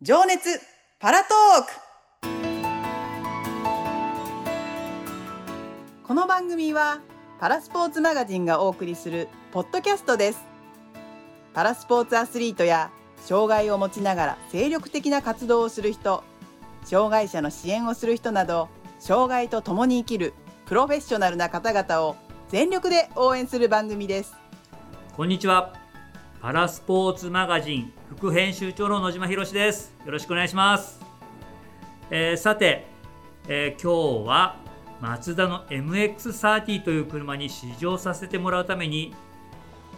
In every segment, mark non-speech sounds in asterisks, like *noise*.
情熱パラトーク。この番組はパラスポーツマガジンがお送りするポッドキャストです。パラスポーツアスリートや障害を持ちながら精力的な活動をする人障害者の支援をする人など障害と共に生きるプロフェッショナルな方々を全力で応援する番組です。こんにちは。パラスポーツマガジン副編集長の野島博です。よろしくお願いします、えーさて、えー今日はマツダの MX30 という車に試乗させてもらうために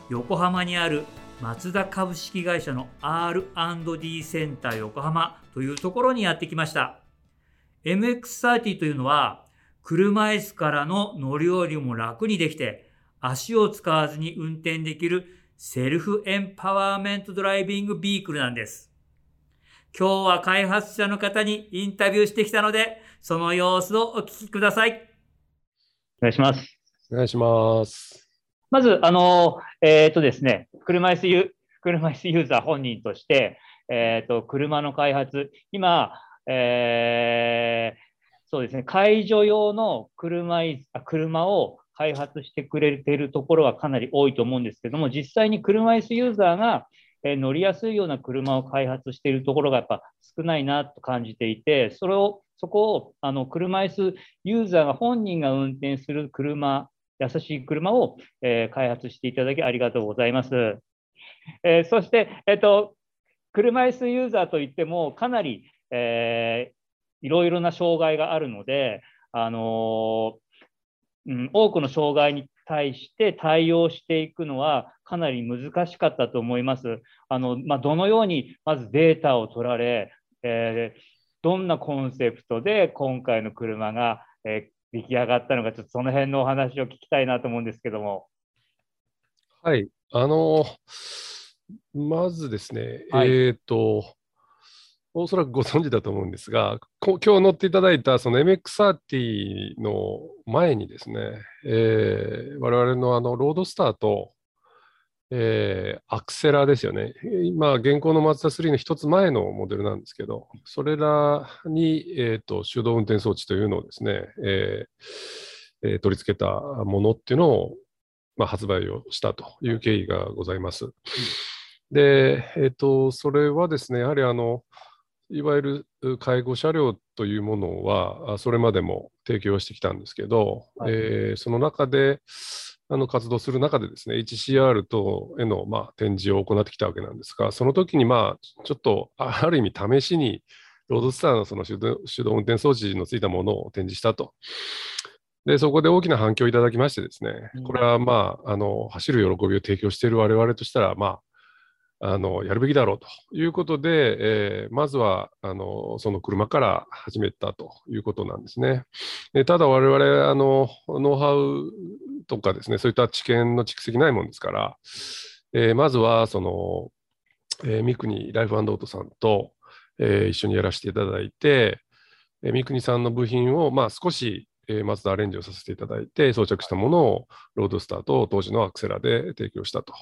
横浜にあるマツダ株式会社の R&D センター横浜というところにやってきました。MX30 というのは車椅子からの乗り降りも楽にできて足を使わずに運転できるセルフエンパワーメントドライビングビークルなんです。今日は開発者の方にインタビューしてきたので、その様子をお聞きください。お願いします。お願いします。まず、あの、えっ、とですね、車椅子ユ車椅子ユーザー本人として、えっ、と、車の開発、今、えーそうですね、介助用の車椅子あ車を開発してくれているところはかなり多いと思うんですけども、実際に車椅子ユーザーが、え乗りやすいような車を開発しているところがやっぱ少ないなと感じていて、それを、そこをあの車椅子ユーザーが本人が運転する車、優しい車を、え開発していただきありがとうございます。えーそして、えっと、車椅子ユーザーといっても、かなり、えーいろいろな障害があるので、あのーうん、多くの障害に対して対応していくのはかなり難しかったと思います。あのまあ、どのようにまずデータを取られ、えーどんなコンセプトで今回の車が、えー出来上がったのか、ちょっとその辺のお話を聞きたいなと思うんですけども。はい。あの、まずですね、はいえっ、と、おそらくご存知だと思うんですが、こ今日乗っていただいたその MX30 の前にですね、えー我々のあのロードスターと、えーアクセラですよね。今、現行のマツダ3の一つ前のモデルなんですけど、それらに、えー、と手動運転装置というのをですね、えーえー取り付けたものっていうのを、まあ、発売をしたという経緯がございます。で、えっ、と、それはですね、やはりあの、いわゆる介護車両というものは、あそれまでも提供してきたんですけど、はいえーその中で、あの活動する中でですね、HCR 等への、まあ、展示を行ってきたわけなんですが、その時に、まあ、ちょっと、あある意味試しに、ロードスターのその手動手動運転装置のついたものを展示したと。で、そこで大きな反響をいただきましてですねうん、これはまあ、あの、走る喜びを提供している我々としたら、まあ、あの、やるべきだろうということで、えーまずは、あの、その車から始めたということなんですね。でただ我々、あの、ノウハウとかですね、そういった知見の蓄積ないもんですから、えーまずは、その、えー三国ライフオートさんと、えー一緒にやらせていただいて、えー三国さんの部品を、まあ、少し、えー、マツダアレンジをさせていただいて、装着したものをロードスターと当時のアクセラで提供したと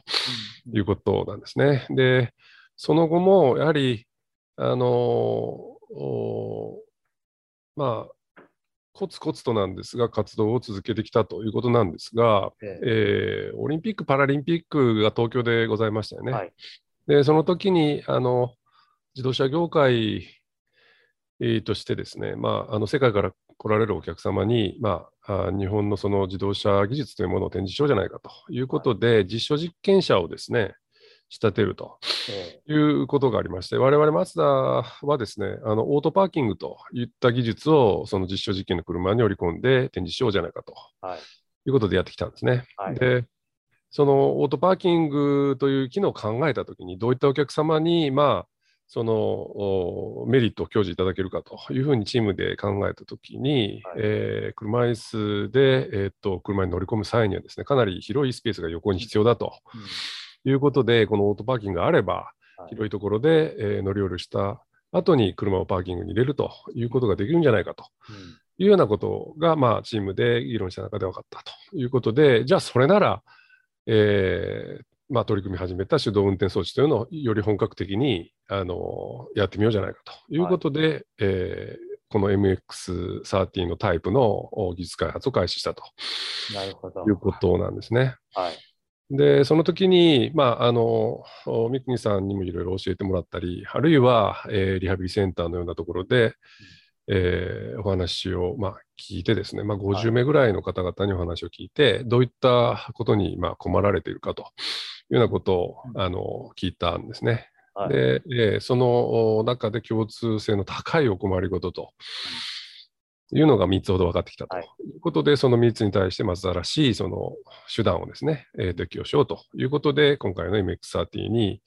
いうことなんですね。で、その後も、やはり、あのおまあ、コツコツとなんですが、活動を続けてきたということなんですが、えーオリンピック・パラリンピックが東京でございましたよね。はいで、その時に、あの、自動車業界えーとしてですね、まあ、あの世界から来られるお客様に、まあ、あ日本のその自動車技術というものを展示しようじゃないかということで、実証実験車をですね、仕立てるとえいうことがありまして、我々マツダはですね、あのオートパーキングといった技術をその実証実験の車に織り込んで展示しようじゃないかとはい。いうことでやってきたんですね。はい。で、そのオートパーキングという機能を考えたときに、どういったお客様に、まあ、そのおメリットを享受いただけるかというふうにチームで考えたときに、はい。えー車椅子で、えーっと車に乗り込む際にはですね、かなり広いスペースが横に必要だとうん。いうことで、このオートパーキングがあれば、はい。広いところで、えー乗り降りした後に車をパーキングに入れるということができるんじゃないかというようなことが、まあ、チームで議論した中で分かったということで、じゃあそれなら、えーまあ、取り組み始めた手動運転装置というのをより本格的にあのやってみようじゃないかということで、はい、えー、この MX13 のタイプの技術開発を開始したと。なるほど。いうことなんですね。はい。で、その時に、まあ、あの、三國さんにもいろいろ教えてもらったり、あるいは、えー、リハビリセンターのようなところで、えー、お話を、まあ、聞いてですね、まあ、50名ぐらいの方々にお話を聞いて、はい、どういったことに、まあ、困られているかというようなことを、あの聞いたんですね。はい、で、えー、その中で共通性の高いお困りごとというのが3つほど分かってきたと。い。うことで、はい、その3つに対してまず新しいその手段をですね、えー、適用しようと。いうことで、今回の MX30 に、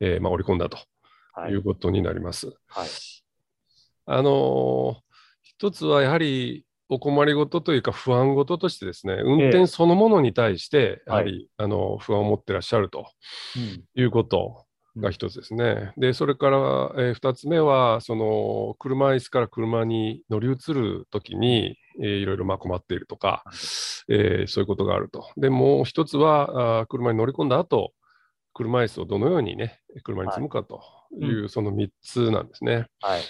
えーまあ、織り込んだと。いうことになります。はい、あのー、一つはやはりお困りごとというか不安ごととしてですね、運転そのものに対して、やはり、えー、あの不安を持ってらっしゃるということが一つですね。で、それから、えー、2つ目は、その車椅子から車に乗り移るときに、えー、いろいろまあ困っているとか、えー、そういうことがあると。で、もう一つは、あ車に乗り込んだ後、車椅子をどのようにね、車に積むかという、はい、その3つなんですね。はい、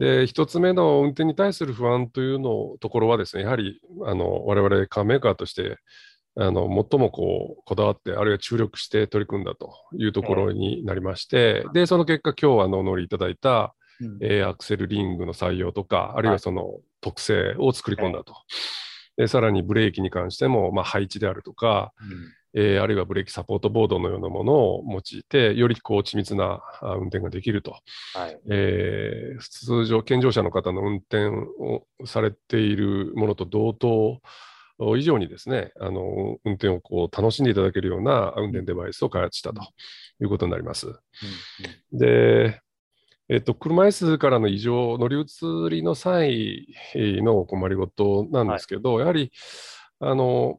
で、1つ目の運転に対する不安というのところはですね、やはりあの我々カーメーカーとして、あの最もこうこだわって、あるいは注力して取り組んだというところになりまして、えー、でその結果、今日あのお乗りいただいた、うん、えー、アクセルリングの採用とか、あるいはその特性を作り込んだと。でさらにブレーキに関しても、まあ、配置であるとか、うん、えー、あるいはブレーキサポートボードのようなものを用いて、よりこう緻密な運転ができると、はい。えー、通常、健常者の方の運転をされているものと同等以上にですね、あの運転をこう楽しんでいただけるような運転デバイスを開発したということになります。うんうん、で、えっと、車椅子からの異常、乗り移りの際の困りごとなんですけど、はい、やはり、あの、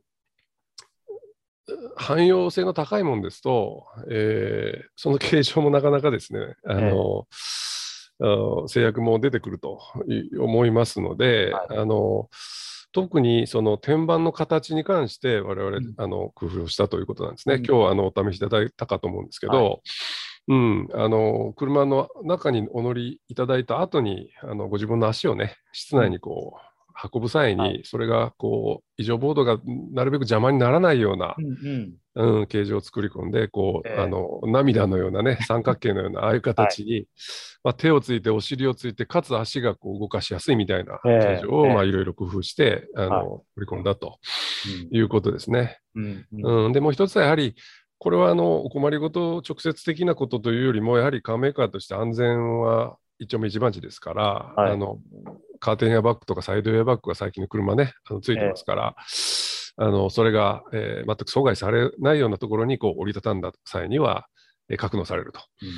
汎用性の高いものですと、えー、その形状もなかなかですね、あの、えー、制約も出てくると思いますので、はい、あの、特にその天板の形に関して我々、うん、あの工夫をしたということなんですね。うん、今日はあのお試しいただいたかと思うんですけど、はい、うん、あの車の中にお乗りいただいた後にあのご自分の足をね室内にこう、運ぶ際に、それがこう異常ボードがなるべく邪魔にならないような、うん、形状を作り込んでこう、えー、あの涙のようなね *laughs* 三角形のようなああいう形に、はい、まあ、手をついてお尻をついてかつ足がこう動かしやすいみたいな形状を、まあ、いろいろ工夫してあの、取り込んだということですね。うん。うん、でもう一つはやはりこれはあのお困りごと直接的なことというよりもやはりカーメーカーとして安全は一丁目一番地ですから、はい、あのカーテンエアバッグとかサイドエアバッグが最近の車ね、あのついてますから、えー、あのそれが、えー、全く阻害されないようなところにこう折りたたんだ際には、えー、格納されると、うん、い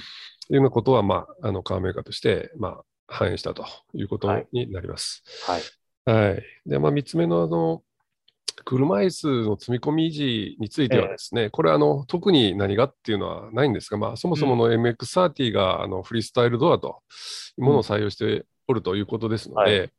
うようなことは、まあ、あのカーメーカーとして、まあ、反映したということになります。はい。はい、で、まあ、3つ目のあの車椅子の積み込み維持についてはですね、えー、これあの、特に何がっていうのはないんですが、まあ、そもそもの MX30 が、あのフリースタイルドアというものを採用しておるということですので、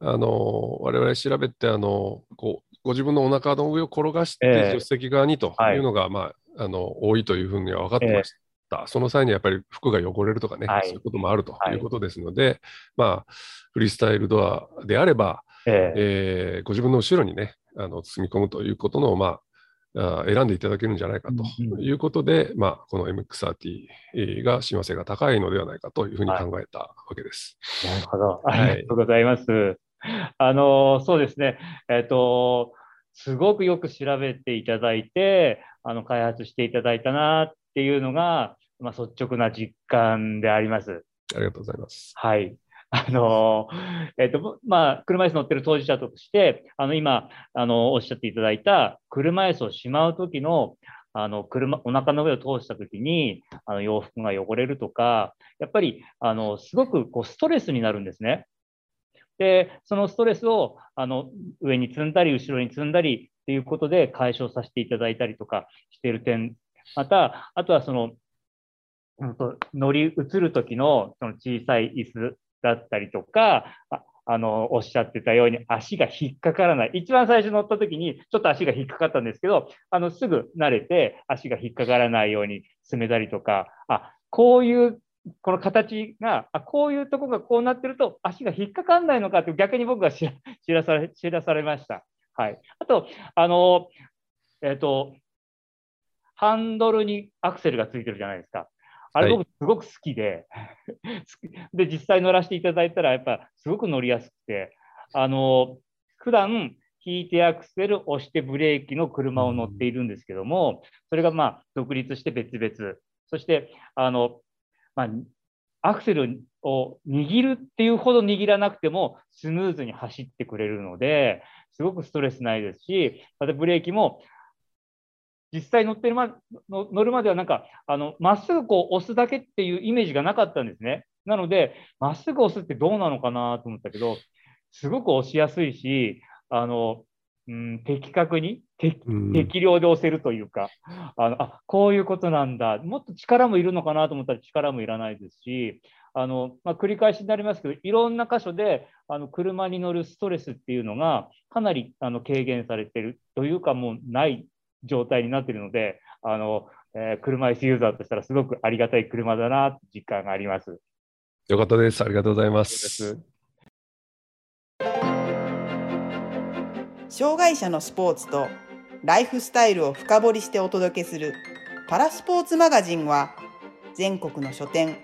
うんはい、あの我々調べてあのこう、ご自分のお腹の上を転がして、助手席側にというのが、えー、まあ、あの多いというふうには分かってました。えー、その際にやっぱり服が汚れるとかね、はい、そういうこともあるということですので、はい、まあ、フリースタイルドアであれば、えー、えー、ご自分の後ろにね、あの包み込むということの、まあ、選んでいただけるんじゃないかということで、うんうん、まあ、この MX30 が親和性が高いのではないかというふうに考えたわけです。はい、なるほど。ありがとうございます。はい、あの、そうですね。えっ、ー、と、すごくよく調べていただいて、あの、開発していただいたなっていうのが、まあ、率直な実感であります。ありがとうございます。はい。あの、えっ、と、まあ、車椅子乗ってる当事者として、あの、今、あの、おっしゃっていただいた、車椅子をしまう時の、あの、車、お腹の上を通した時に、あの、洋服が汚れるとか、やっぱり、あの、すごく、こう、ストレスになるんですね。で、そのストレスを、あの、上に積んだり、後ろに積んだりっていうことで解消させていただいたりとかしている点、また、あとはその、乗り移る時のその小さい椅子だったりとか、あの、おっしゃってたように足が引っかからない。一番最初乗った時にちょっと足が引っかかったんですけど、あの、すぐ慣れて足が引っかからないように進めたりとか、あ、こういうこの形が、あこういうとこがこうなってると足が引っかかんないのかって逆に僕が知らされ知らされました。はい。あと、あの、えっ、ー、と、ハンドルにアクセルがついてるじゃないですか。あれ僕すごく好きで、はい、で、実際乗らせていただいたら、やっぱすごく乗りやすくて、あの、普段引いてアクセル、押してブレーキの車を乗っているんですけども、それがまあ独立して別々、そして、あの、まあ、アクセルを握るっていうほど握らなくてもスムーズに走ってくれるので、すごくストレスないですし、またブレーキも実際乗ってるま乗るまではなんかあのまっすぐこう押すだけっていうイメージがなかったんですね。なので、まっすぐ押すってどうなのかなと思ったけど、すごく押しやすいし、あのうん、的確に適量で押せるというか、あのあこういうことなんだ、もっと力もいるのかなと思ったら力もいらないですし、あのまあ、繰り返しになりますけど、いろんな箇所であの車に乗るストレスっていうのがかなりあの軽減されてるというか、もうない状態になっているので、あのえー、車椅子ユーザーとしたらすごくありがたい車だな実感があります。よかったです。ありがとうございます。障害者のスポーツとライフスタイルを深掘りしてお届けするパラスポーツマガジンは全国の書店、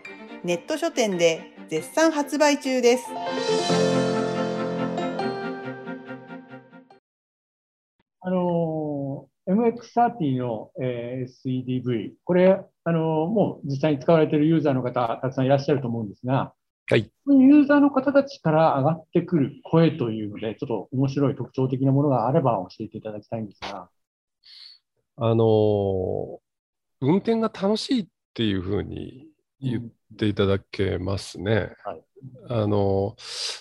ネット書店で絶賛発売中です。MX30 の、えー、SEDV、これ、あのもう実際に使われているユーザーの方、たくさんいらっしゃると思うんですが、はい。ユーザーの方たちから上がってくる声というので、ちょっと面白い特徴的なものがあれば教えていただきたいんですが。あの、運転が楽しいっていうふうに言っていただけますね。うんはい、あの、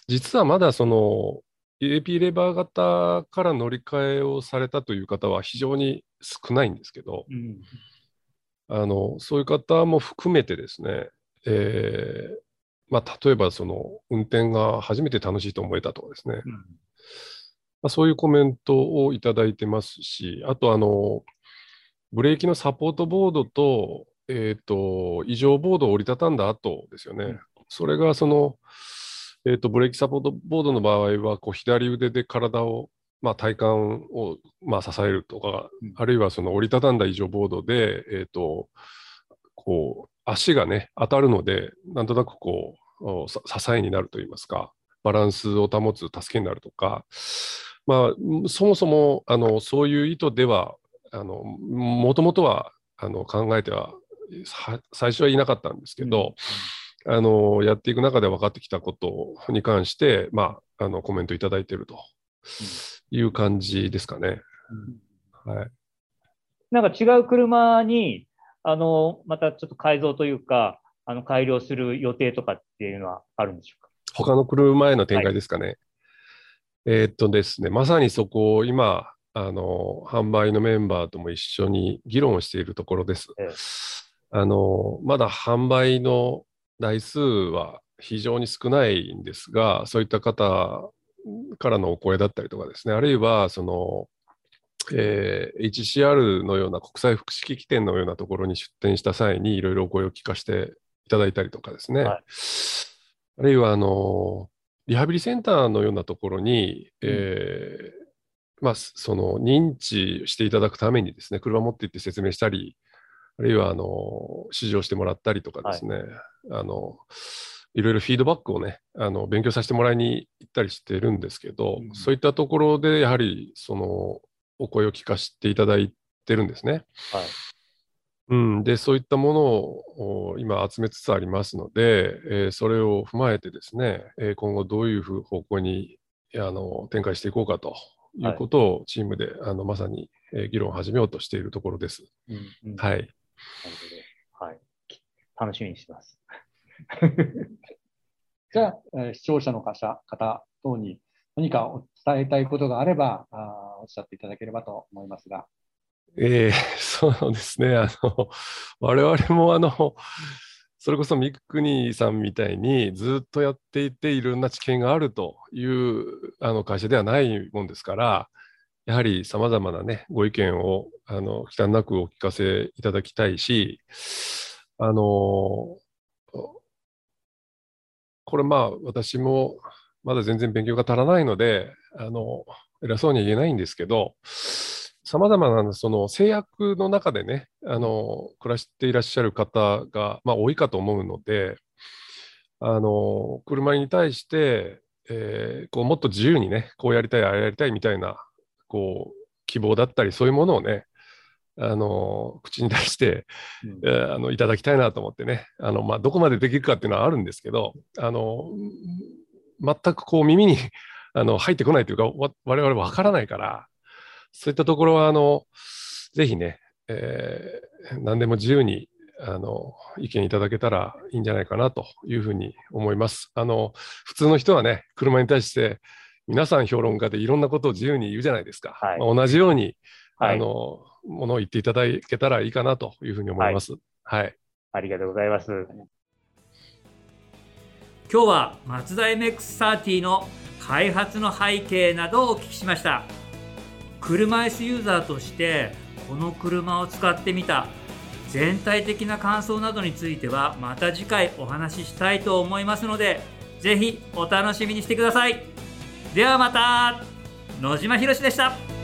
実はまだその、AP レバー型から乗り換えをされたという方は非常に少ないんですけど、うん、あのそういう方も含めてですね、えー、まあ、例えばその運転が初めて楽しいと思えたとかですね、うん、まあ、そういうコメントをいただいてますし、あとあの、ブレーキのサポートボードと、えっ、ー、と、異常ボードを折りたたんだ後ですよね。うん、それがその、えっ、ー、と、ブレーキサポートボードの場合は、こう、左腕で体を、まあ、体幹を、まあ、支えるとか、うん、あるいはその折りたたんだ異常ボードで、えっ、ー、と、こう、足がね、当たるので、なんとなくこう、支えになるといいますか、バランスを保つ助けになるとか、まあ、そもそもあのそういう意図では、もともとはあの考えては最初はいなかったんですけど、うん、あのやっていく中で分かってきたことに関して、まあ、あのコメントいただいているという感じですかね。うん、はい、なんか違う車にあの、またちょっと改造というか、あの、改良する予定とかっていうのはあるんでしょうか？他の車への展開ですかね。はい、えー、っとですね、まさにそこを今、あの、販売のメンバーとも一緒に議論しているところです。ええ、あの、まだ販売の台数は非常に少ないんですが、そういった方からのお声だったりとかですね、あるいは、その、えー、HCR のような国際福祉機器店のようなところに出店した際にいろいろお声を聞かせていただいたりとかですね、はい、あるいはあのリハビリセンターのようなところに、えー、まあ、その認知していただくためにですね、車持って行って説明したり、あるいはあの指示をしてもらったりとかですね、はい、あのいろいろフィードバックをね、あの勉強させてもらいに行ったりしてるんですけど、うん、そういったところでやはりそのお声を聞かせていただいてるんですね。はい。うん、でそういったものを今集めつつありますので、えー、それを踏まえてですね、えー、今後どういう方向にあの展開していこうかということをチームで、はい、あのまさに、えー、議論を始めようとしているところです。うんうん、はい。なるほど。はい。楽しみにしてます。*laughs* じゃあ、えー、視聴者の方方等に何か伝えたいことがあればあ、おっしゃっていただければと思いますが。えー、そうですね。あの、我々もあの、それこそ三国さんみたいにずっとやっていていろんな知見があるというあの会社ではないもんですからやはりさまざまなねご意見をあの忌憚なくお聞かせいただきたいしあのこれまあ私もまだ全然勉強が足らないのであの偉そうには言えないんですけどさまざまなその制約の中でね、あの暮らしていらっしゃる方が、まあ、多いかと思うので、あの車に対して、えー、こうもっと自由にね、こうやりたい、ああやりたいみたいなこう希望だったり、そういうものをね、あの口に出して、うん、えー、あのいただきたいなと思ってね、あのまあ、どこまでできるかっていうのはあるんですけど、あの全くこう耳に *laughs* あの入ってこないというか、我々わからないから、そういったところは、あの、ぜひね、えー、何でも自由に、あの、意見いただけたらいいんじゃないかなというふうに思います。あの、普通の人はね、車に対して、皆さん評論家でいろんなことを自由に言うじゃないですか。はい、まあ、同じように、はい、あの、ものを言っていただけたらいいかなというふうに思います。はい。はい、ありがとうございます。今日はマツダ MX-30 の開発の背景などをお聞きしました。車椅子ユーザーとしてこの車を使ってみた全体的な感想などについてはまた次回お話ししたいと思いますので是非お楽しみにしてくださいではまた野島ひろしでした。